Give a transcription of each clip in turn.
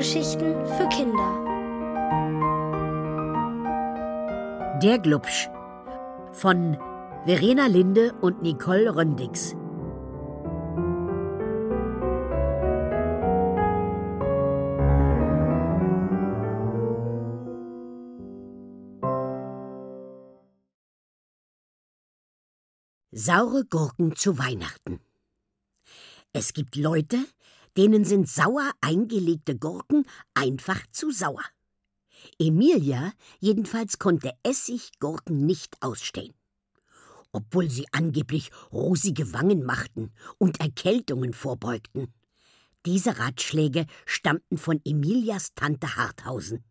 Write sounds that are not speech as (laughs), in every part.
Hörgeschichten für Kinder. Der Glubsch von Verena Linde und Nicole Röndix. Saure Gurken zu Weihnachten. Es gibt Leute, denen sind sauer eingelegte Gurken einfach zu sauer. Emilia jedenfalls konnte Essiggurken nicht ausstehen. Obwohl sie angeblich rosige Wangen machten und Erkältungen vorbeugten. Diese Ratschläge stammten von Emilias Tante Harthausen.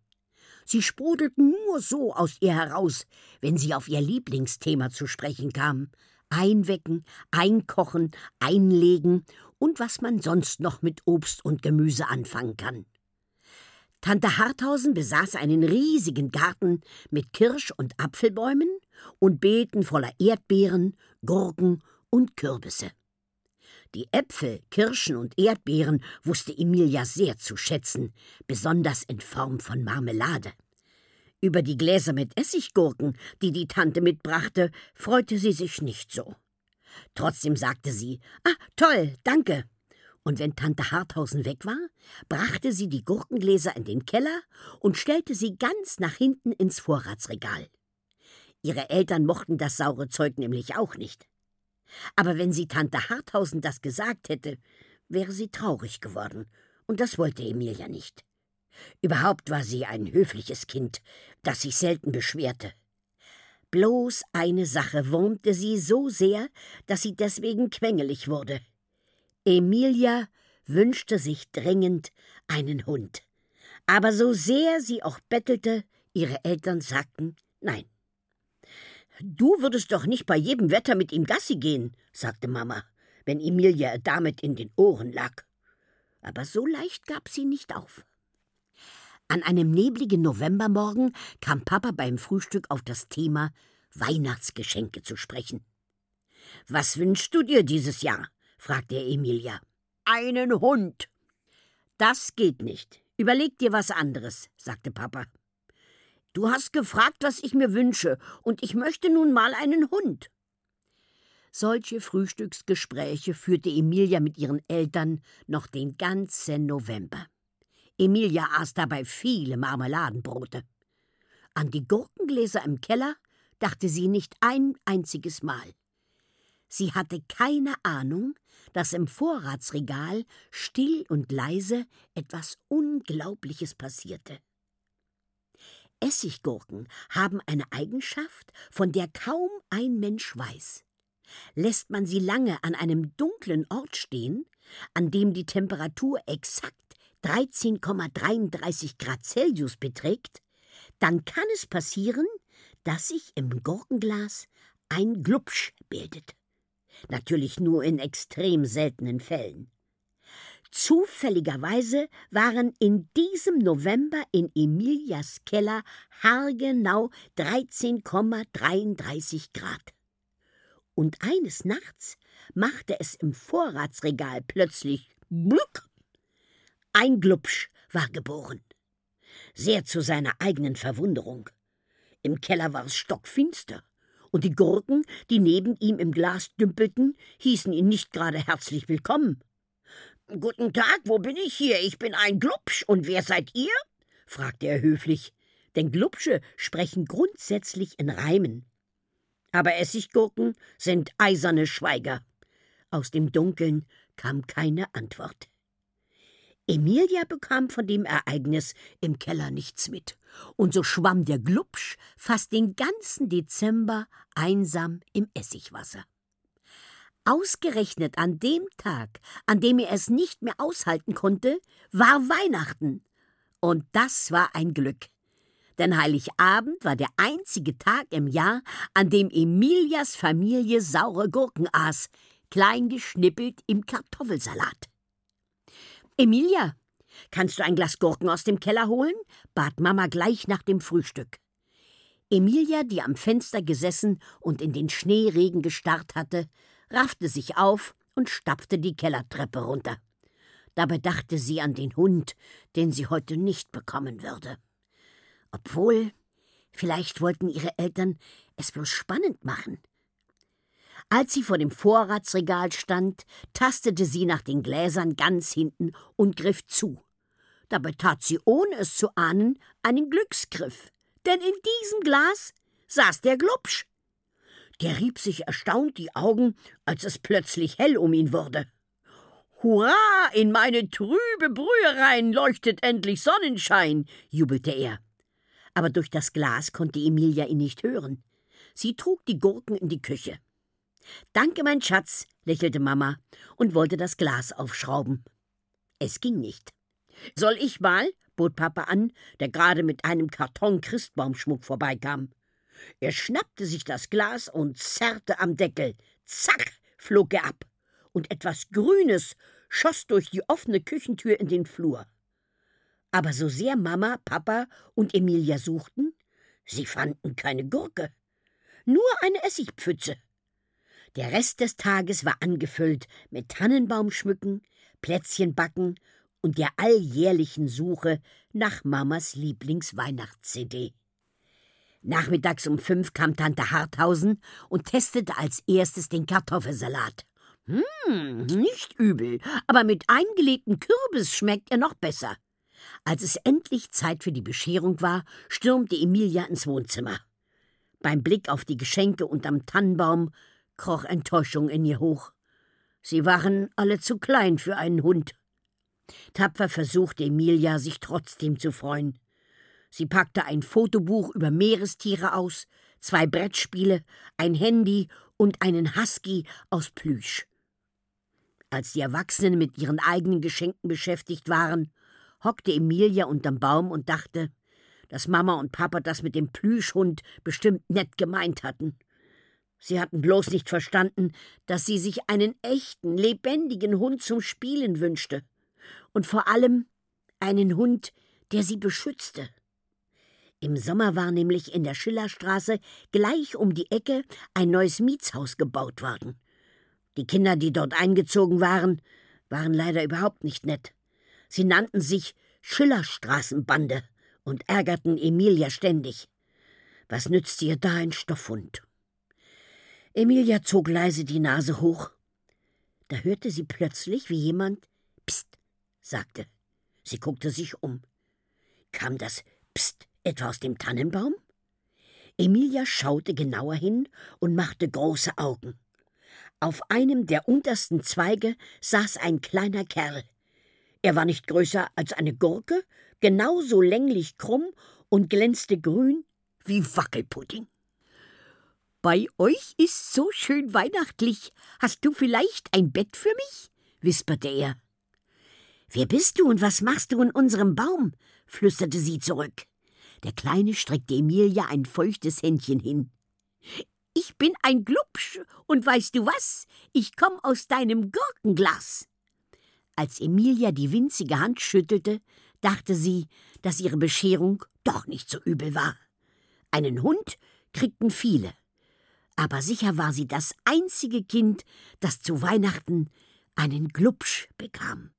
Sie sprudelten nur so aus ihr heraus, wenn sie auf ihr Lieblingsthema zu sprechen kam, einwecken, einkochen, einlegen und was man sonst noch mit Obst und Gemüse anfangen kann. Tante Harthausen besaß einen riesigen Garten mit Kirsch- und Apfelbäumen und Beeten voller Erdbeeren, Gurken und Kürbisse. Die Äpfel, Kirschen und Erdbeeren wusste Emilia sehr zu schätzen, besonders in Form von Marmelade. Über die Gläser mit Essiggurken, die die Tante mitbrachte, freute sie sich nicht so. Trotzdem sagte sie: Ah, toll, danke. Und wenn Tante Harthausen weg war, brachte sie die Gurkengläser in den Keller und stellte sie ganz nach hinten ins Vorratsregal. Ihre Eltern mochten das saure Zeug nämlich auch nicht. Aber wenn sie Tante Harthausen das gesagt hätte, wäre sie traurig geworden, und das wollte Emilia nicht. Überhaupt war sie ein höfliches Kind, das sich selten beschwerte. Bloß eine Sache wurmte sie so sehr, dass sie deswegen quengelig wurde. Emilia wünschte sich dringend einen Hund. Aber so sehr sie auch bettelte, ihre Eltern sagten Nein. Du würdest doch nicht bei jedem Wetter mit ihm Gassi gehen, sagte Mama, wenn Emilia damit in den Ohren lag. Aber so leicht gab sie nicht auf. An einem nebligen Novembermorgen kam Papa beim Frühstück auf das Thema Weihnachtsgeschenke zu sprechen. Was wünschst du dir dieses Jahr? fragte er Emilia. Einen Hund. Das geht nicht. Überleg dir was anderes, sagte Papa. Du hast gefragt, was ich mir wünsche, und ich möchte nun mal einen Hund. Solche Frühstücksgespräche führte Emilia mit ihren Eltern noch den ganzen November. Emilia aß dabei viele Marmeladenbrote. An die Gurkengläser im Keller dachte sie nicht ein einziges Mal. Sie hatte keine Ahnung, dass im Vorratsregal still und leise etwas Unglaubliches passierte. Essiggurken haben eine Eigenschaft, von der kaum ein Mensch weiß. Lässt man sie lange an einem dunklen Ort stehen, an dem die Temperatur exakt 13,33 Grad Celsius beträgt, dann kann es passieren, dass sich im Gurkenglas ein Glubsch bildet. Natürlich nur in extrem seltenen Fällen. Zufälligerweise waren in diesem November in Emilias Keller haargenau 13,33 Grad. Und eines Nachts machte es im Vorratsregal plötzlich Blück ein Glubsch war geboren. Sehr zu seiner eigenen Verwunderung. Im Keller war es stockfinster, und die Gurken, die neben ihm im Glas dümpelten, hießen ihn nicht gerade herzlich willkommen. Guten Tag, wo bin ich hier? Ich bin ein Glubsch, und wer seid ihr? fragte er höflich, denn Glubsche sprechen grundsätzlich in Reimen. Aber Essiggurken sind eiserne Schweiger. Aus dem Dunkeln kam keine Antwort. Emilia bekam von dem Ereignis im Keller nichts mit, und so schwamm der Glubsch fast den ganzen Dezember einsam im Essigwasser. Ausgerechnet an dem Tag, an dem er es nicht mehr aushalten konnte, war Weihnachten. Und das war ein Glück. Denn Heiligabend war der einzige Tag im Jahr, an dem Emilias Familie saure Gurken aß, klein geschnippelt im Kartoffelsalat. Emilia, kannst du ein Glas Gurken aus dem Keller holen? bat Mama gleich nach dem Frühstück. Emilia, die am Fenster gesessen und in den Schneeregen gestarrt hatte, raffte sich auf und stapfte die Kellertreppe runter. Dabei dachte sie an den Hund, den sie heute nicht bekommen würde. Obwohl, vielleicht wollten ihre Eltern es bloß spannend machen. Als sie vor dem Vorratsregal stand, tastete sie nach den Gläsern ganz hinten und griff zu. Dabei tat sie, ohne es zu ahnen, einen Glücksgriff. Denn in diesem Glas saß der Glubsch. Der rieb sich erstaunt die Augen, als es plötzlich hell um ihn wurde. Hurra, in meine trübe Brühe leuchtet endlich Sonnenschein, jubelte er. Aber durch das Glas konnte Emilia ihn nicht hören. Sie trug die Gurken in die Küche. Danke, mein Schatz, lächelte Mama und wollte das Glas aufschrauben. Es ging nicht. Soll ich mal? bot Papa an, der gerade mit einem Karton Christbaumschmuck vorbeikam. Er schnappte sich das Glas und zerrte am Deckel. Zack, flog er ab, und etwas Grünes schoss durch die offene Küchentür in den Flur. Aber so sehr Mama, Papa und Emilia suchten, sie fanden keine Gurke, nur eine Essigpfütze. Der Rest des Tages war angefüllt mit Tannenbaumschmücken, Plätzchenbacken und der alljährlichen Suche nach Mamas Lieblingsweihnachts-CD. Nachmittags um fünf kam Tante Harthausen und testete als erstes den Kartoffelsalat. Hm, nicht übel, aber mit eingelegtem Kürbis schmeckt er noch besser. Als es endlich Zeit für die Bescherung war, stürmte Emilia ins Wohnzimmer. Beim Blick auf die Geschenke unterm Tannenbaum kroch Enttäuschung in ihr hoch. Sie waren alle zu klein für einen Hund. Tapfer versuchte Emilia, sich trotzdem zu freuen. Sie packte ein Fotobuch über Meerestiere aus, zwei Brettspiele, ein Handy und einen Husky aus Plüsch. Als die Erwachsenen mit ihren eigenen Geschenken beschäftigt waren, hockte Emilia unterm Baum und dachte, dass Mama und Papa das mit dem Plüschhund bestimmt nett gemeint hatten. Sie hatten bloß nicht verstanden, dass sie sich einen echten, lebendigen Hund zum Spielen wünschte. Und vor allem einen Hund, der sie beschützte. Im Sommer war nämlich in der Schillerstraße gleich um die Ecke ein neues Mietshaus gebaut worden. Die Kinder, die dort eingezogen waren, waren leider überhaupt nicht nett. Sie nannten sich Schillerstraßenbande und ärgerten Emilia ständig. Was nützte ihr da ein Stoffhund? Emilia zog leise die Nase hoch. Da hörte sie plötzlich, wie jemand Psst sagte. Sie guckte sich um. Kam das Psst etwa aus dem Tannenbaum? Emilia schaute genauer hin und machte große Augen. Auf einem der untersten Zweige saß ein kleiner Kerl. Er war nicht größer als eine Gurke, genauso länglich krumm und glänzte grün wie Wackelpudding. Bei euch ist so schön weihnachtlich. Hast du vielleicht ein Bett für mich? wisperte er. Wer bist du und was machst du in unserem Baum? flüsterte sie zurück. Der Kleine streckte Emilia ein feuchtes Händchen hin. Ich bin ein Glubsch, und weißt du was? Ich komm aus deinem Gurkenglas. Als Emilia die winzige Hand schüttelte, dachte sie, dass ihre Bescherung doch nicht so übel war. Einen Hund kriegten viele. Aber sicher war sie das einzige Kind, das zu Weihnachten einen Glubsch bekam.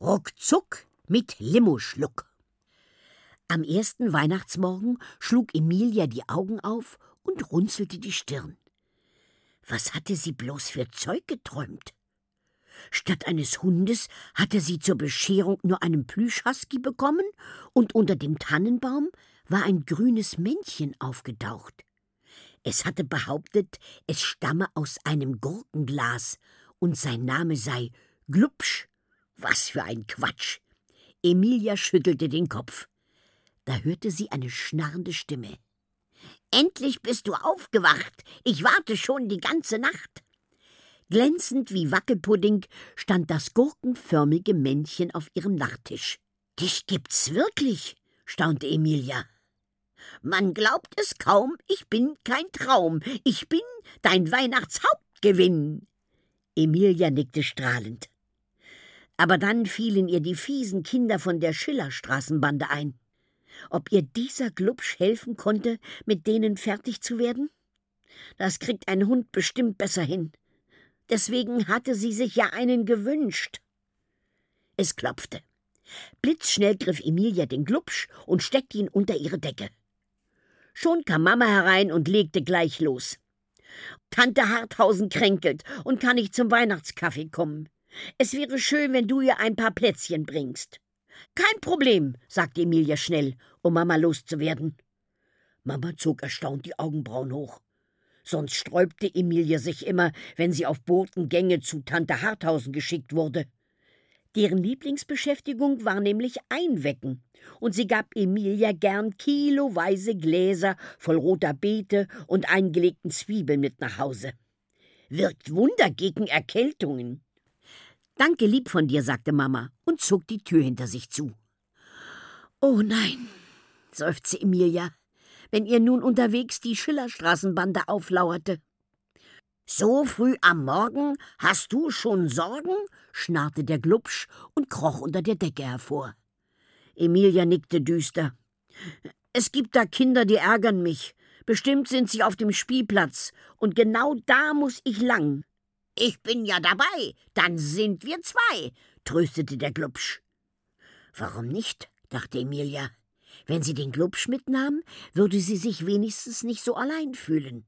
Ruckzuck mit Limoschluck. Am ersten Weihnachtsmorgen schlug Emilia die Augen auf und runzelte die Stirn. Was hatte sie bloß für Zeug geträumt? Statt eines Hundes hatte sie zur Bescherung nur einen Plüschhusky bekommen und unter dem Tannenbaum war ein grünes Männchen aufgetaucht. Es hatte behauptet, es stamme aus einem Gurkenglas und sein Name sei Glubsch. Was für ein Quatsch! Emilia schüttelte den Kopf. Da hörte sie eine schnarrende Stimme. Endlich bist du aufgewacht. Ich warte schon die ganze Nacht. Glänzend wie Wackelpudding stand das gurkenförmige Männchen auf ihrem Nachttisch. Dich gibt's wirklich, staunte Emilia. Man glaubt es kaum, ich bin kein Traum. Ich bin dein Weihnachtshauptgewinn. Emilia nickte strahlend. Aber dann fielen ihr die fiesen Kinder von der Schillerstraßenbande ein. Ob ihr dieser Glubsch helfen konnte, mit denen fertig zu werden? Das kriegt ein Hund bestimmt besser hin. Deswegen hatte sie sich ja einen gewünscht. Es klopfte. Blitzschnell griff Emilia den Glubsch und steckte ihn unter ihre Decke. Schon kam Mama herein und legte gleich los. Tante Harthausen kränkelt und kann nicht zum Weihnachtskaffee kommen. Es wäre schön, wenn du ihr ein paar Plätzchen bringst. Kein Problem, sagte Emilia schnell, um Mama loszuwerden. Mama zog erstaunt die Augenbrauen hoch. Sonst sträubte Emilia sich immer, wenn sie auf Botengänge zu Tante Harthausen geschickt wurde. Deren Lieblingsbeschäftigung war nämlich Einwecken, und sie gab Emilia gern kiloweise Gläser voll roter Beete und eingelegten Zwiebeln mit nach Hause. Wirkt Wunder gegen Erkältungen. Danke lieb von dir, sagte Mama und zog die Tür hinter sich zu. Oh nein, seufzte Emilia, wenn ihr nun unterwegs die Schillerstraßenbande auflauerte. So früh am Morgen hast du schon Sorgen? schnarrte der Glubsch und kroch unter der Decke hervor. Emilia nickte düster. Es gibt da Kinder, die ärgern mich. Bestimmt sind sie auf dem Spielplatz, und genau da muss ich lang. Ich bin ja dabei, dann sind wir zwei, tröstete der Glubsch. Warum nicht? dachte Emilia. Wenn sie den Glubsch mitnahm, würde sie sich wenigstens nicht so allein fühlen.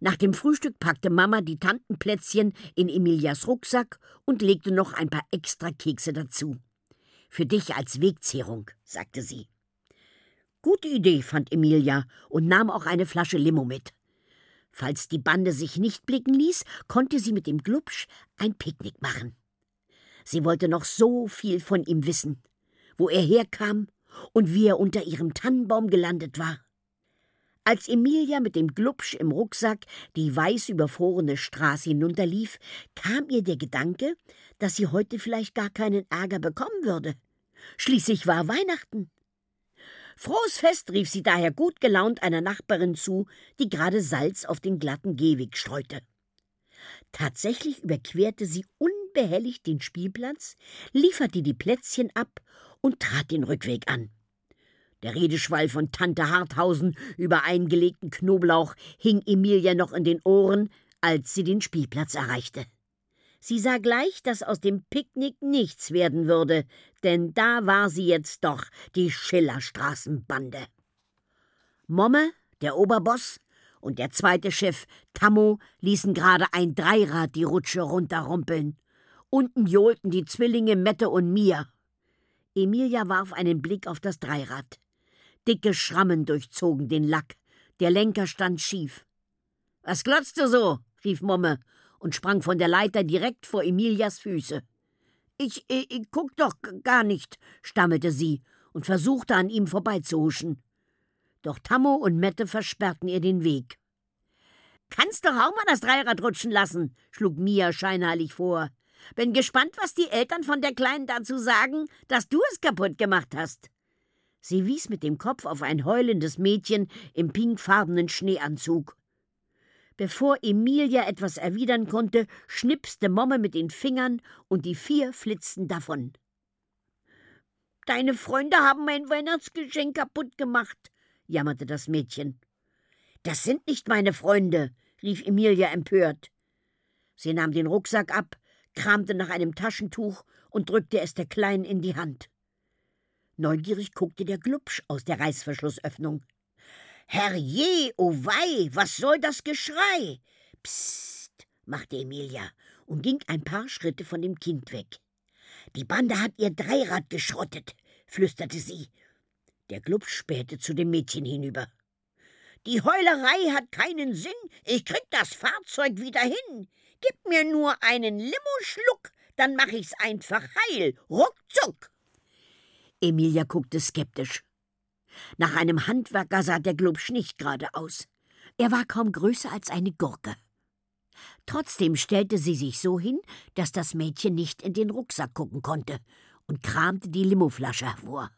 Nach dem Frühstück packte Mama die Tantenplätzchen in Emilias Rucksack und legte noch ein paar extra Kekse dazu. Für dich als Wegzehrung, sagte sie. Gute Idee, fand Emilia und nahm auch eine Flasche Limo mit. Falls die Bande sich nicht blicken ließ, konnte sie mit dem Glubsch ein Picknick machen. Sie wollte noch so viel von ihm wissen, wo er herkam und wie er unter ihrem Tannenbaum gelandet war. Als Emilia mit dem Glubsch im Rucksack die weiß überfrorene Straße hinunterlief, kam ihr der Gedanke, dass sie heute vielleicht gar keinen Ärger bekommen würde. Schließlich war Weihnachten. Frohes Fest, rief sie daher gut gelaunt einer Nachbarin zu, die gerade Salz auf den glatten Gehweg streute. Tatsächlich überquerte sie unbehelligt den Spielplatz, lieferte die Plätzchen ab und trat den Rückweg an. Der Redeschwall von Tante Harthausen über eingelegten Knoblauch hing Emilia noch in den Ohren, als sie den Spielplatz erreichte. Sie sah gleich, dass aus dem Picknick nichts werden würde, denn da war sie jetzt doch, die Schillerstraßenbande. Momme, der Oberboss, und der zweite Chef, Tammo, ließen gerade ein Dreirad die Rutsche runterrumpeln. Unten johlten die Zwillinge Mette und Mia. Emilia warf einen Blick auf das Dreirad. Dicke Schrammen durchzogen den Lack. Der Lenker stand schief. Was glotzt du so? rief Momme und sprang von der Leiter direkt vor Emilias Füße. Ich, ich, ich guck doch gar nicht, stammelte sie und versuchte an ihm vorbeizuhuschen. Doch Tammo und Mette versperrten ihr den Weg. Kannst doch auch mal das Dreirad rutschen lassen, schlug Mia scheinheilig vor. Bin gespannt, was die Eltern von der Kleinen dazu sagen, dass du es kaputt gemacht hast. Sie wies mit dem Kopf auf ein heulendes Mädchen im pinkfarbenen Schneeanzug. Bevor Emilia etwas erwidern konnte, schnipste Momme mit den Fingern und die vier flitzten davon. Deine Freunde haben mein Weihnachtsgeschenk kaputt gemacht, jammerte das Mädchen. Das sind nicht meine Freunde, rief Emilia empört. Sie nahm den Rucksack ab, kramte nach einem Taschentuch und drückte es der Kleinen in die Hand. Neugierig guckte der Glubsch aus der Reißverschlussöffnung. Herrje, oh wei, was soll das Geschrei? Psst, machte Emilia und ging ein paar Schritte von dem Kind weg. Die Bande hat ihr Dreirad geschrottet, flüsterte sie. Der Glubsch spähte zu dem Mädchen hinüber. Die Heulerei hat keinen Sinn, ich krieg das Fahrzeug wieder hin. Gib mir nur einen Limoschluck, dann mach ich's einfach heil, ruckzuck. Emilia guckte skeptisch. Nach einem Handwerker sah der Glubsch nicht gerade aus. Er war kaum größer als eine Gurke. Trotzdem stellte sie sich so hin, dass das Mädchen nicht in den Rucksack gucken konnte und kramte die Limoflasche hervor.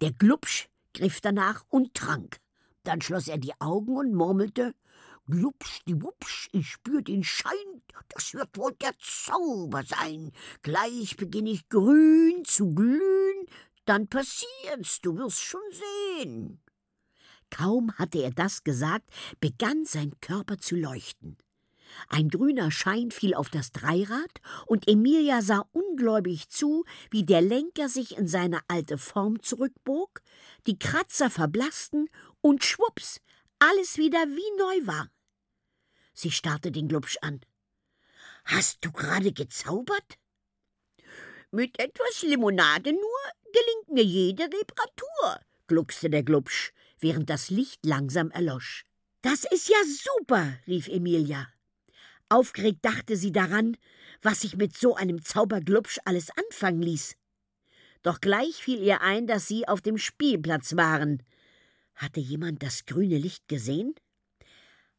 Der Glubsch griff danach und trank. Dann schloss er die Augen und murmelte: Glubschdiwupsch, ich spür den Schein, das wird wohl der Zauber sein. Gleich beginn ich grün zu glühen, dann passiert's, du wirst schon sehen. Kaum hatte er das gesagt, begann sein Körper zu leuchten. Ein grüner Schein fiel auf das Dreirad, und Emilia sah ungläubig zu, wie der Lenker sich in seine alte Form zurückbog, die Kratzer verblassten und schwupps, alles wieder wie neu war. Sie starrte den Glubsch an. Hast du gerade gezaubert? Mit etwas Limonade nur gelingt mir jede Reparatur, gluckste der Glubsch, während das Licht langsam erlosch. Das ist ja super, rief Emilia. Aufgeregt dachte sie daran, was sich mit so einem Zauberglubsch alles anfangen ließ. Doch gleich fiel ihr ein, dass sie auf dem Spielplatz waren. Hatte jemand das grüne Licht gesehen?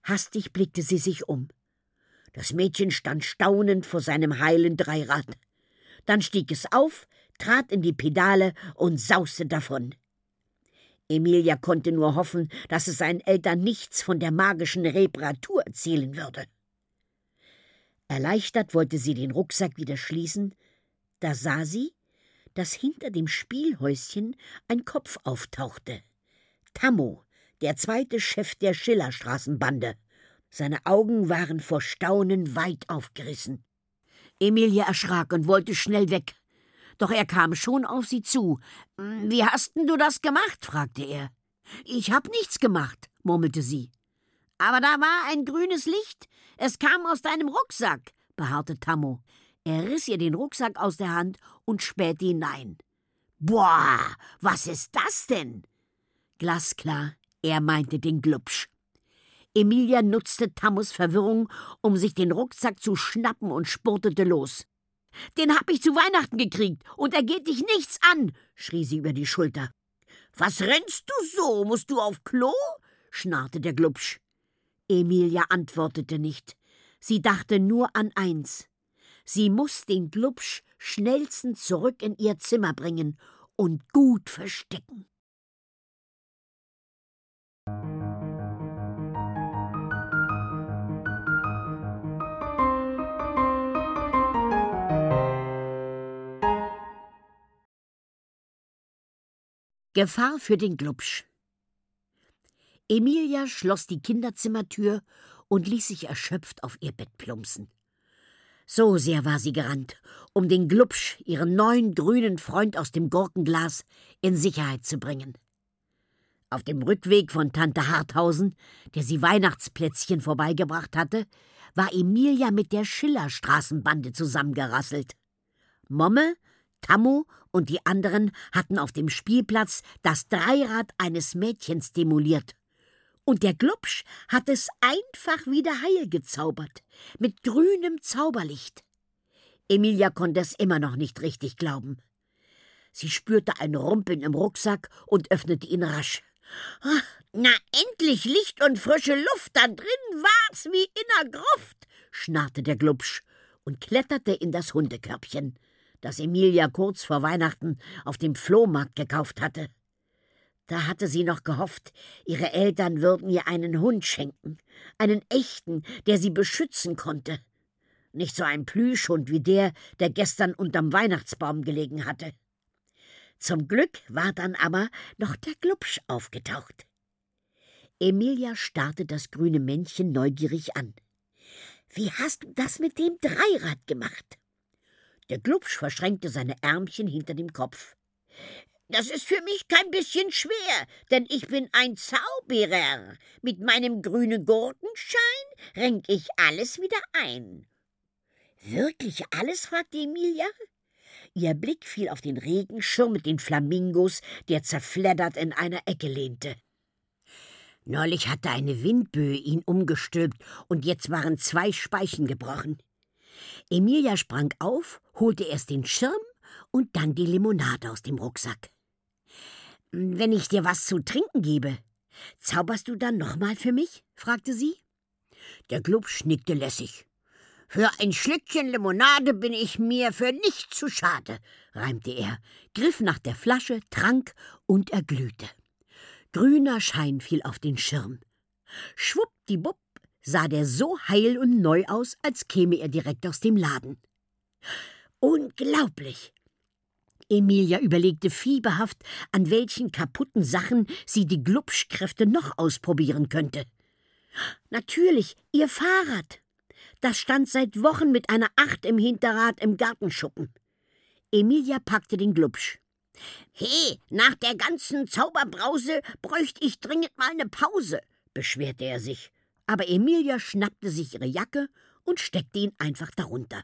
Hastig blickte sie sich um. Das Mädchen stand staunend vor seinem heilen Dreirad. Dann stieg es auf, trat in die Pedale und sauste davon. Emilia konnte nur hoffen, dass es seinen Eltern nichts von der magischen Reparatur erzählen würde. Erleichtert wollte sie den Rucksack wieder schließen, da sah sie, dass hinter dem Spielhäuschen ein Kopf auftauchte. Tammo, der zweite Chef der Schillerstraßenbande. Seine Augen waren vor Staunen weit aufgerissen. Emilia erschrak und wollte schnell weg. Doch er kam schon auf sie zu. Wie hast denn du das gemacht? fragte er. Ich hab nichts gemacht, murmelte sie. Aber da war ein grünes Licht. Es kam aus deinem Rucksack, beharrte Tammo. Er riss ihr den Rucksack aus der Hand und spähte hinein. Boah, was ist das denn? Glasklar, er meinte den Glubsch. Emilia nutzte Tammos Verwirrung, um sich den Rucksack zu schnappen und spurtete los. Den hab ich zu Weihnachten gekriegt und er geht dich nichts an, schrie sie über die Schulter. Was rennst du so? Musst du auf Klo? schnarrte der Glubsch. Emilia antwortete nicht. Sie dachte nur an eins. Sie muss den Glubsch schnellstens zurück in ihr Zimmer bringen und gut verstecken. Gefahr für den Glubsch. Emilia schloss die Kinderzimmertür und ließ sich erschöpft auf ihr Bett plumpsen. So sehr war sie gerannt, um den Glubsch, ihren neuen grünen Freund aus dem Gurkenglas, in Sicherheit zu bringen. Auf dem Rückweg von Tante Harthausen, der sie Weihnachtsplätzchen vorbeigebracht hatte, war Emilia mit der Schillerstraßenbande zusammengerasselt. Momme, Tammo und die anderen hatten auf dem Spielplatz das Dreirad eines Mädchens demoliert und der Glubsch hat es einfach wieder heil gezaubert, mit grünem Zauberlicht. Emilia konnte es immer noch nicht richtig glauben. Sie spürte ein Rumpeln im Rucksack und öffnete ihn rasch. Ah, na, endlich Licht und frische Luft, da drin war's wie in der Gruft, schnarrte der Glubsch und kletterte in das Hundekörbchen, das Emilia kurz vor Weihnachten auf dem Flohmarkt gekauft hatte. Da hatte sie noch gehofft, ihre Eltern würden ihr einen Hund schenken, einen echten, der sie beschützen konnte. Nicht so ein Plüschhund wie der, der gestern unterm Weihnachtsbaum gelegen hatte. Zum Glück war dann aber noch der Glubsch aufgetaucht. Emilia starrte das grüne Männchen neugierig an. Wie hast du das mit dem Dreirad gemacht? Der Glubsch verschränkte seine Ärmchen hinter dem Kopf. Das ist für mich kein bisschen schwer, denn ich bin ein Zauberer. Mit meinem grünen Gurkenschein renk ich alles wieder ein. Wirklich alles? fragte Emilia. Ihr Blick fiel auf den Regenschirm mit den Flamingos, der zerfleddert in einer Ecke lehnte. Neulich hatte eine Windböe ihn umgestülpt und jetzt waren zwei Speichen gebrochen. Emilia sprang auf, holte erst den Schirm und dann die Limonade aus dem Rucksack. Wenn ich dir was zu trinken gebe, zauberst du dann nochmal für mich? fragte sie. Der Glubsch nickte lässig. Für ein Schlückchen Limonade bin ich mir für nichts zu schade, reimte er, griff nach der Flasche, trank und erglühte. Grüner Schein fiel auf den Schirm. Schwuppdiwupp sah der so heil und neu aus, als käme er direkt aus dem Laden. Unglaublich! Emilia überlegte fieberhaft, an welchen kaputten Sachen sie die Glubschkräfte noch ausprobieren könnte. Natürlich, ihr Fahrrad. Das stand seit Wochen mit einer Acht im Hinterrad im Gartenschuppen. Emilia packte den Glubsch. He, nach der ganzen Zauberbrause bräuchte ich dringend mal eine Pause, beschwerte er sich. Aber Emilia schnappte sich ihre Jacke und steckte ihn einfach darunter.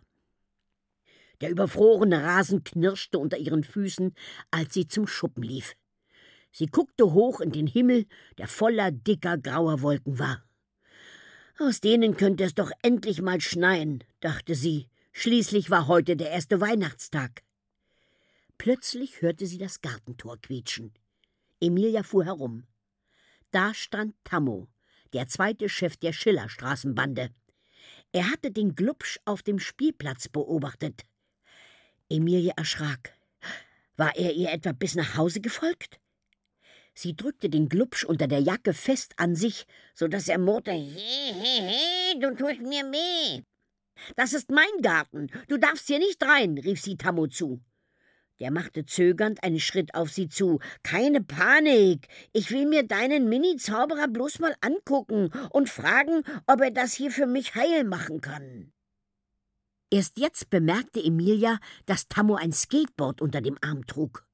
Der überfrorene Rasen knirschte unter ihren Füßen, als sie zum Schuppen lief. Sie guckte hoch in den Himmel, der voller dicker grauer Wolken war. Aus denen könnte es doch endlich mal schneien, dachte sie. Schließlich war heute der erste Weihnachtstag. Plötzlich hörte sie das Gartentor quietschen. Emilia fuhr herum. Da stand Tammo, der zweite Chef der Schillerstraßenbande. Er hatte den Glubsch auf dem Spielplatz beobachtet. Emilie erschrak. War er ihr etwa bis nach Hause gefolgt? Sie drückte den Glubsch unter der Jacke fest an sich, so dass er murrte: He, he, he, du tust mir weh. Das ist mein Garten, du darfst hier nicht rein, rief sie Tammo zu. Der machte zögernd einen Schritt auf sie zu. Keine Panik. Ich will mir deinen Mini-Zauberer bloß mal angucken und fragen, ob er das hier für mich heil machen kann. Erst jetzt bemerkte Emilia, dass Tammo ein Skateboard unter dem Arm trug.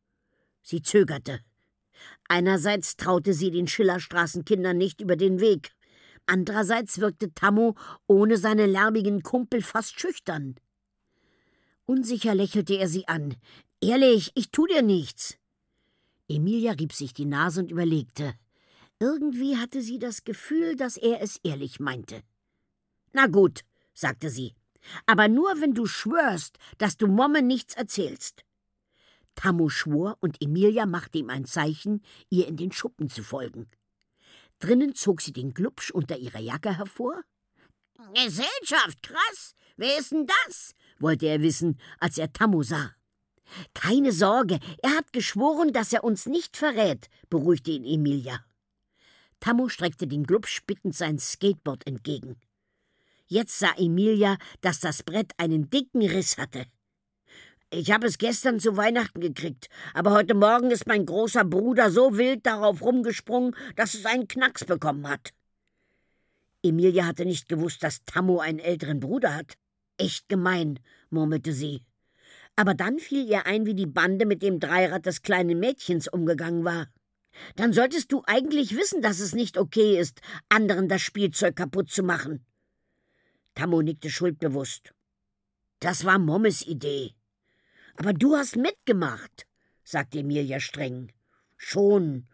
Sie zögerte. Einerseits traute sie den Schillerstraßenkindern nicht über den Weg. Andererseits wirkte Tammo ohne seine lärmigen Kumpel fast schüchtern. Unsicher lächelte er sie an. Ehrlich, ich tu dir nichts. Emilia rieb sich die Nase und überlegte. Irgendwie hatte sie das Gefühl, dass er es ehrlich meinte. Na gut, sagte sie, aber nur wenn du schwörst, dass du Momme nichts erzählst. Tammo schwor und Emilia machte ihm ein Zeichen, ihr in den Schuppen zu folgen. Drinnen zog sie den Glubsch unter ihrer Jacke hervor. Gesellschaft, krass! Wer ist denn das? wollte er wissen, als er Tammo sah. Keine Sorge, er hat geschworen, dass er uns nicht verrät, beruhigte ihn Emilia. Tammo streckte dem Glubsch bittend sein Skateboard entgegen. Jetzt sah Emilia, dass das Brett einen dicken Riss hatte. Ich habe es gestern zu Weihnachten gekriegt, aber heute Morgen ist mein großer Bruder so wild darauf rumgesprungen, dass es einen Knacks bekommen hat. Emilia hatte nicht gewusst, dass Tammo einen älteren Bruder hat. Echt gemein, murmelte sie. Aber dann fiel ihr ein, wie die Bande mit dem Dreirad des kleinen Mädchens umgegangen war. Dann solltest du eigentlich wissen, dass es nicht okay ist, anderen das Spielzeug kaputt zu machen. Tammo nickte schuldbewusst. Das war Mommes Idee. Aber du hast mitgemacht, sagte Emilia streng. Schon,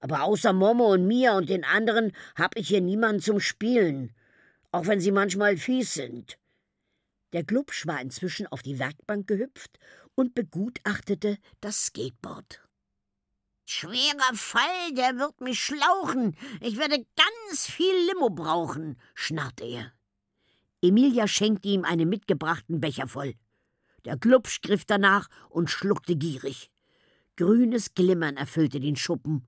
aber außer Momme und mir und den anderen hab ich hier niemanden zum Spielen, auch wenn sie manchmal fies sind. Der Glubsch war inzwischen auf die Werkbank gehüpft und begutachtete das Skateboard. Schwerer Fall, der wird mich schlauchen. Ich werde ganz viel Limo brauchen, schnarrte er. Emilia schenkte ihm einen mitgebrachten Becher voll. Der Glubsch griff danach und schluckte gierig. Grünes Glimmern erfüllte den Schuppen.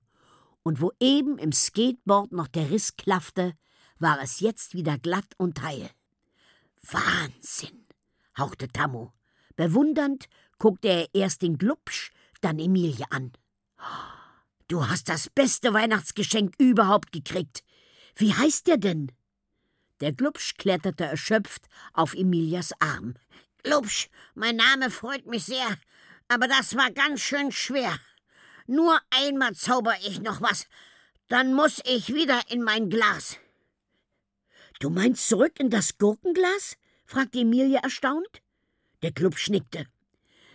Und wo eben im Skateboard noch der Riss klaffte, war es jetzt wieder glatt und heil. Wahnsinn, hauchte Tammo. Bewundernd guckte er erst den Glubsch, dann Emilie an. Du hast das beste Weihnachtsgeschenk überhaupt gekriegt. Wie heißt der denn? Der Glubsch kletterte erschöpft auf Emilias Arm. Glubsch, mein Name freut mich sehr, aber das war ganz schön schwer. Nur einmal zauber ich noch was, dann muss ich wieder in mein Glas. Du meinst zurück in das Gurkenglas? fragte Emilie erstaunt. Der Klub schnickte.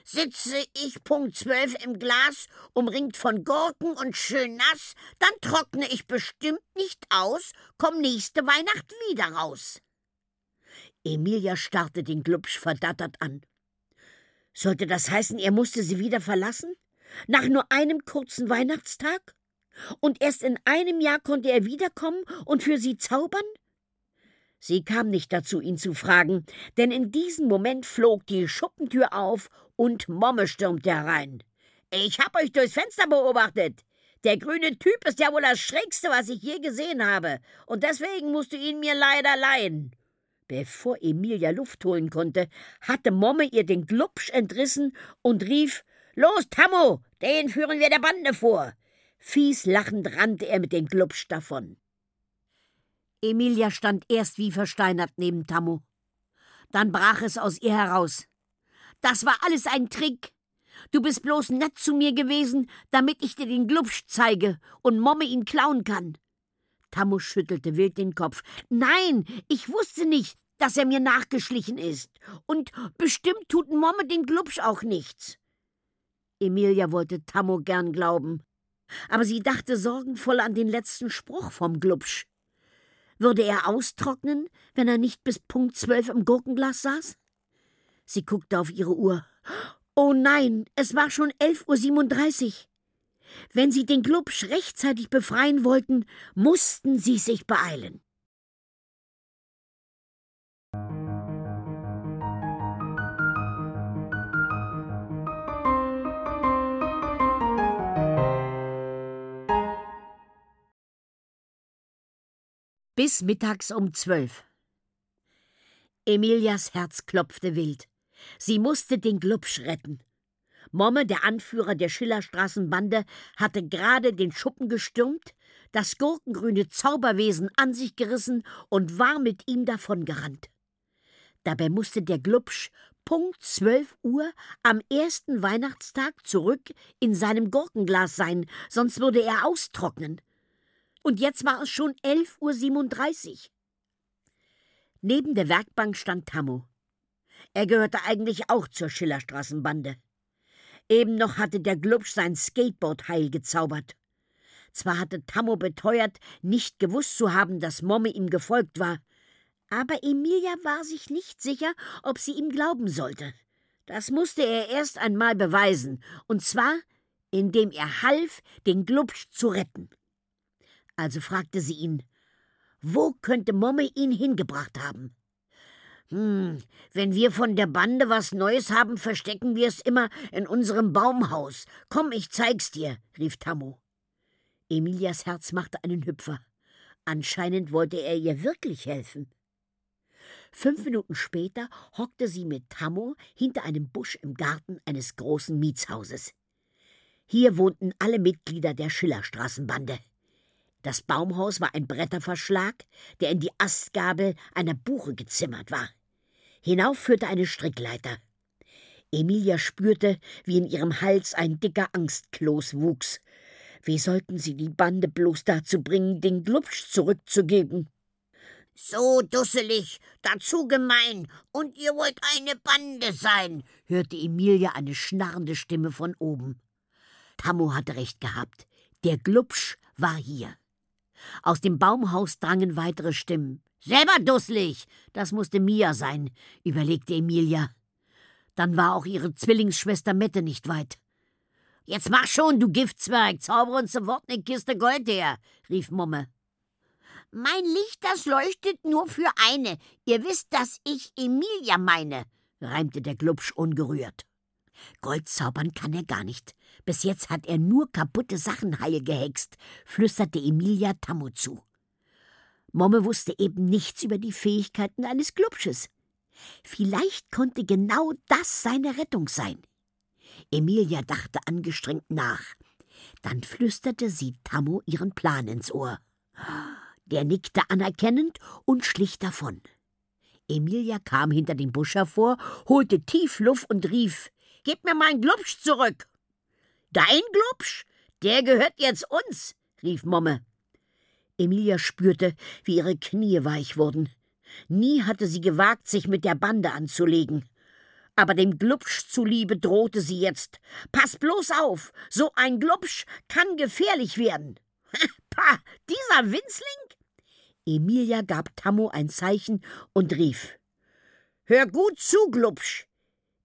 Sitze ich Punkt zwölf im Glas, umringt von Gurken und schön nass, dann trockne ich bestimmt nicht aus, komm nächste Weihnacht wieder raus. Emilia starrte den Glubsch verdattert an. Sollte das heißen, er musste sie wieder verlassen? Nach nur einem kurzen Weihnachtstag? Und erst in einem Jahr konnte er wiederkommen und für sie zaubern? Sie kam nicht dazu, ihn zu fragen, denn in diesem Moment flog die Schuppentür auf und Momme stürmte herein. Ich hab euch durchs Fenster beobachtet. Der grüne Typ ist ja wohl das Schrägste, was ich je gesehen habe, und deswegen musst du ihn mir leider leihen. Bevor Emilia Luft holen konnte, hatte Momme ihr den Glubsch entrissen und rief Los, Tammo, den führen wir der Bande vor. Fies lachend rannte er mit dem Glubsch davon. Emilia stand erst wie versteinert neben Tammo. Dann brach es aus ihr heraus. Das war alles ein Trick. Du bist bloß nett zu mir gewesen, damit ich dir den Glubsch zeige und Momme ihn klauen kann. Tammo schüttelte wild den Kopf. Nein, ich wusste nicht, dass er mir nachgeschlichen ist. Und bestimmt tut Momme den Glubsch auch nichts. Emilia wollte Tammo gern glauben, aber sie dachte sorgenvoll an den letzten Spruch vom Glubsch. Würde er austrocknen, wenn er nicht bis Punkt zwölf im Gurkenglas saß? Sie guckte auf ihre Uhr. Oh nein, es war schon elf Uhr siebenunddreißig. Wenn sie den Glubsch rechtzeitig befreien wollten, mussten sie sich beeilen. Bis mittags um zwölf. Emilias Herz klopfte wild. Sie musste den Glubsch retten. Momme, der Anführer der Schillerstraßenbande, hatte gerade den Schuppen gestürmt, das gurkengrüne Zauberwesen an sich gerissen und war mit ihm davongerannt. Dabei musste der Glubsch Punkt zwölf Uhr am ersten Weihnachtstag zurück in seinem Gurkenglas sein, sonst würde er austrocknen und jetzt war es schon 11.37 Uhr. Neben der Werkbank stand Tammo. Er gehörte eigentlich auch zur Schillerstraßenbande. Eben noch hatte der Glubsch sein Skateboard heil gezaubert. Zwar hatte Tammo beteuert, nicht gewusst zu haben, dass Momme ihm gefolgt war, aber Emilia war sich nicht sicher, ob sie ihm glauben sollte. Das musste er erst einmal beweisen, und zwar, indem er half, den Glubsch zu retten. Also fragte sie ihn, wo könnte Momme ihn hingebracht haben? Hm, wenn wir von der Bande was Neues haben, verstecken wir es immer in unserem Baumhaus. Komm, ich zeig's dir, rief Tammo. Emilias Herz machte einen Hüpfer. Anscheinend wollte er ihr wirklich helfen. Fünf Minuten später hockte sie mit Tammo hinter einem Busch im Garten eines großen Mietshauses. Hier wohnten alle Mitglieder der Schillerstraßenbande. Das Baumhaus war ein Bretterverschlag, der in die Astgabel einer Buche gezimmert war. Hinauf führte eine Strickleiter. Emilia spürte, wie in ihrem Hals ein dicker Angstkloß wuchs. Wie sollten sie die Bande bloß dazu bringen, den Glubsch zurückzugeben? So dusselig, dazu gemein, und ihr wollt eine Bande sein, hörte Emilia eine schnarrende Stimme von oben. Tammo hatte recht gehabt. Der Glubsch war hier. Aus dem Baumhaus drangen weitere Stimmen. Selber dusselig! Das musste Mia sein, überlegte Emilia. Dann war auch ihre Zwillingsschwester Mette nicht weit. Jetzt mach schon, du Giftzwerg, zauber uns sofort eine Kiste Gold her, rief Momme. Mein Licht, das leuchtet nur für eine. Ihr wisst, dass ich Emilia meine, reimte der Glubsch ungerührt. Gold zaubern kann er gar nicht. Bis jetzt hat er nur kaputte Sachen heil gehext, flüsterte Emilia Tammo zu. Momme wusste eben nichts über die Fähigkeiten eines Glubsches. Vielleicht konnte genau das seine Rettung sein. Emilia dachte angestrengt nach. Dann flüsterte sie Tammo ihren Plan ins Ohr. Der nickte anerkennend und schlich davon. Emilia kam hinter dem Busch hervor, holte tief Luft und rief Gib mir meinen Glubsch zurück. Dein Glubsch? Der gehört jetzt uns, rief Momme. Emilia spürte, wie ihre Knie weich wurden. Nie hatte sie gewagt, sich mit der Bande anzulegen. Aber dem Glubsch zuliebe drohte sie jetzt. Pass bloß auf, so ein Glubsch kann gefährlich werden. (laughs) Pah, dieser Winzling? Emilia gab Tammo ein Zeichen und rief: Hör gut zu, Glubsch.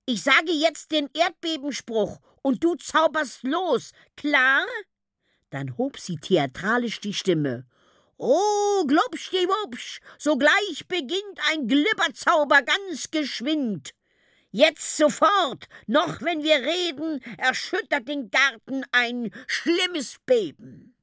Ich sage jetzt den Erdbebenspruch und du zauberst los, klar? Dann hob sie theatralisch die Stimme. Oh, glubschdiwubsch, sogleich beginnt ein Glibberzauber ganz geschwind. Jetzt sofort, noch wenn wir reden, erschüttert den Garten ein schlimmes Beben.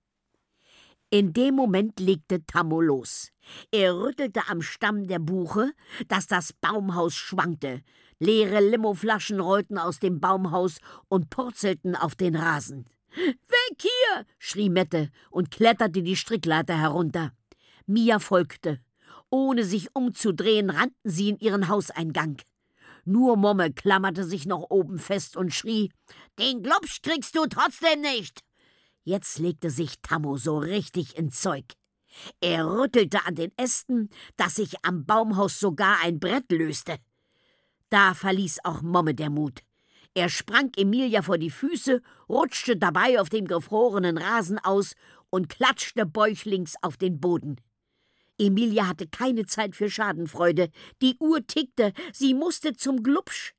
In dem Moment legte Tammo los. Er rüttelte am Stamm der Buche, dass das Baumhaus schwankte. Leere Limoflaschen rollten aus dem Baumhaus und purzelten auf den Rasen. Weg hier! schrie Mette und kletterte die Strickleiter herunter. Mia folgte. Ohne sich umzudrehen, rannten sie in ihren Hauseingang. Nur Momme klammerte sich noch oben fest und schrie: Den Glubsch kriegst du trotzdem nicht! Jetzt legte sich Tammo so richtig ins Zeug. Er rüttelte an den Ästen, dass sich am Baumhaus sogar ein Brett löste. Da verließ auch Momme der Mut. Er sprang Emilia vor die Füße, rutschte dabei auf dem gefrorenen Rasen aus und klatschte bäuchlings auf den Boden. Emilia hatte keine Zeit für Schadenfreude. Die Uhr tickte, sie musste zum Glubsch.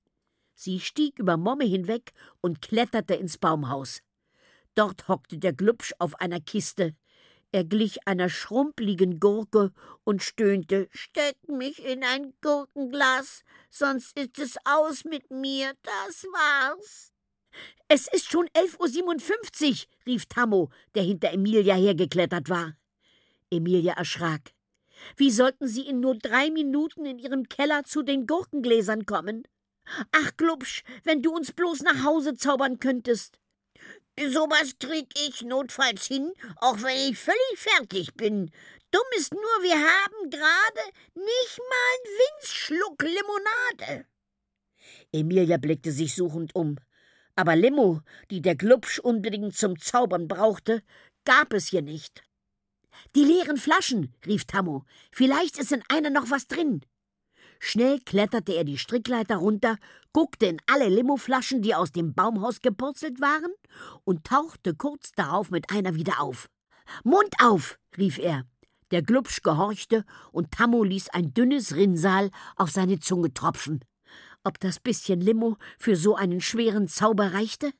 Sie stieg über Momme hinweg und kletterte ins Baumhaus. Dort hockte der Glubsch auf einer Kiste. Er glich einer schrumpeligen Gurke und stöhnte: Steck mich in ein Gurkenglas, sonst ist es aus mit mir, das war's. Es ist schon elf Uhr, siebenundfünfzig, rief Tammo, der hinter Emilia hergeklettert war. Emilia erschrak. Wie sollten sie in nur drei Minuten in ihrem Keller zu den Gurkengläsern kommen? Ach, Glubsch, wenn du uns bloß nach Hause zaubern könntest. Sowas krieg ich notfalls hin, auch wenn ich völlig fertig bin. Dumm ist nur, wir haben gerade nicht mal einen Winzschluck Limonade. Emilia blickte sich suchend um. Aber Limo, die der Glubsch unbedingt zum Zaubern brauchte, gab es hier nicht. Die leeren Flaschen, rief Tammo. Vielleicht ist in einer noch was drin. Schnell kletterte er die Strickleiter runter, guckte in alle Limoflaschen, die aus dem Baumhaus gepurzelt waren, und tauchte kurz darauf mit einer wieder auf. Mund auf! rief er. Der Glubsch gehorchte und Tammo ließ ein dünnes Rinnsal auf seine Zunge tropfen. Ob das bisschen Limo für so einen schweren Zauber reichte?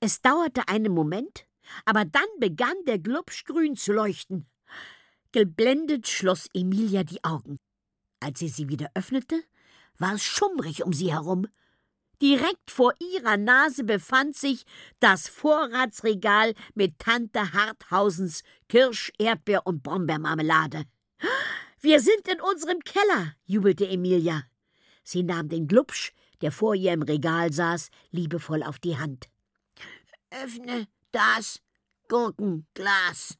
Es dauerte einen Moment, aber dann begann der Glubsch grün zu leuchten. Geblendet schloss Emilia die Augen. Als sie sie wieder öffnete, war es schummrig um sie herum. Direkt vor ihrer Nase befand sich das Vorratsregal mit Tante Harthausens Kirsch-, Erdbeer- und Brombeermarmelade. Wir sind in unserem Keller, jubelte Emilia. Sie nahm den Glubsch, der vor ihr im Regal saß, liebevoll auf die Hand. Öffne das Gurkenglas,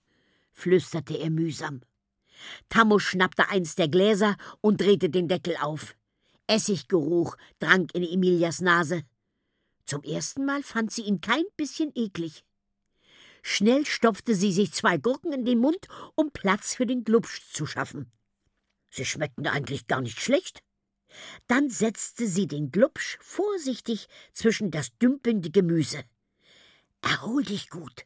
flüsterte er mühsam. Tammo schnappte eins der Gläser und drehte den Deckel auf. Essiggeruch drang in Emilias Nase. Zum ersten Mal fand sie ihn kein bisschen eklig. Schnell stopfte sie sich zwei Gurken in den Mund, um Platz für den Glubsch zu schaffen. Sie schmeckten eigentlich gar nicht schlecht. Dann setzte sie den Glubsch vorsichtig zwischen das dümpelnde Gemüse. Erhol dich gut.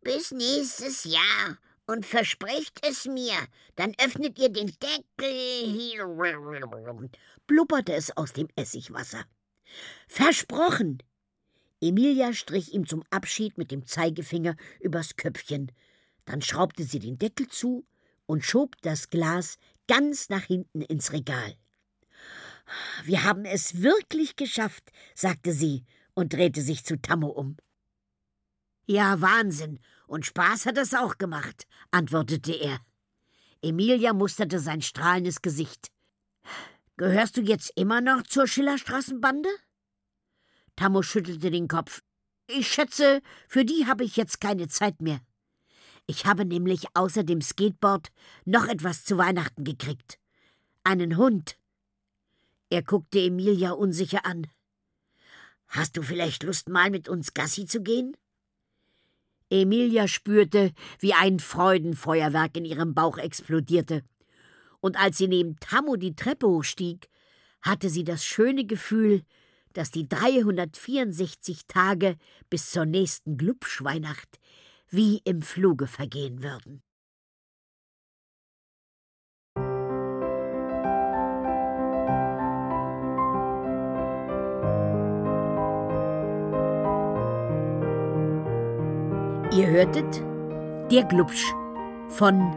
Bis nächstes Jahr, und versprecht es mir, dann öffnet ihr den Deckel, blubberte es aus dem Essigwasser. Versprochen! Emilia strich ihm zum Abschied mit dem Zeigefinger übers Köpfchen. Dann schraubte sie den Deckel zu und schob das Glas ganz nach hinten ins Regal. Wir haben es wirklich geschafft, sagte sie und drehte sich zu Tammo um. Ja, Wahnsinn, und Spaß hat es auch gemacht, antwortete er. Emilia musterte sein strahlendes Gesicht. Gehörst du jetzt immer noch zur Schillerstraßenbande? Tammo schüttelte den Kopf. Ich schätze, für die habe ich jetzt keine Zeit mehr. Ich habe nämlich außer dem Skateboard noch etwas zu Weihnachten gekriegt. Einen Hund. Er guckte Emilia unsicher an. Hast du vielleicht Lust, mal mit uns Gassi zu gehen? Emilia spürte, wie ein Freudenfeuerwerk in ihrem Bauch explodierte. Und als sie neben Tammo die Treppe hochstieg, hatte sie das schöne Gefühl, dass die 364 Tage bis zur nächsten Glubschweihnacht wie im Fluge vergehen würden. Ihr hörtet Der Glubsch von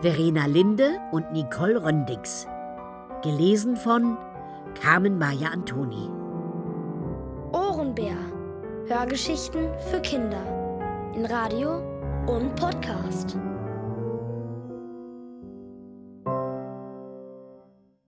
Verena Linde und Nicole Röndix. Gelesen von Carmen Maja Antoni. Ohrenbär. Hörgeschichten für Kinder. In Radio und Podcast.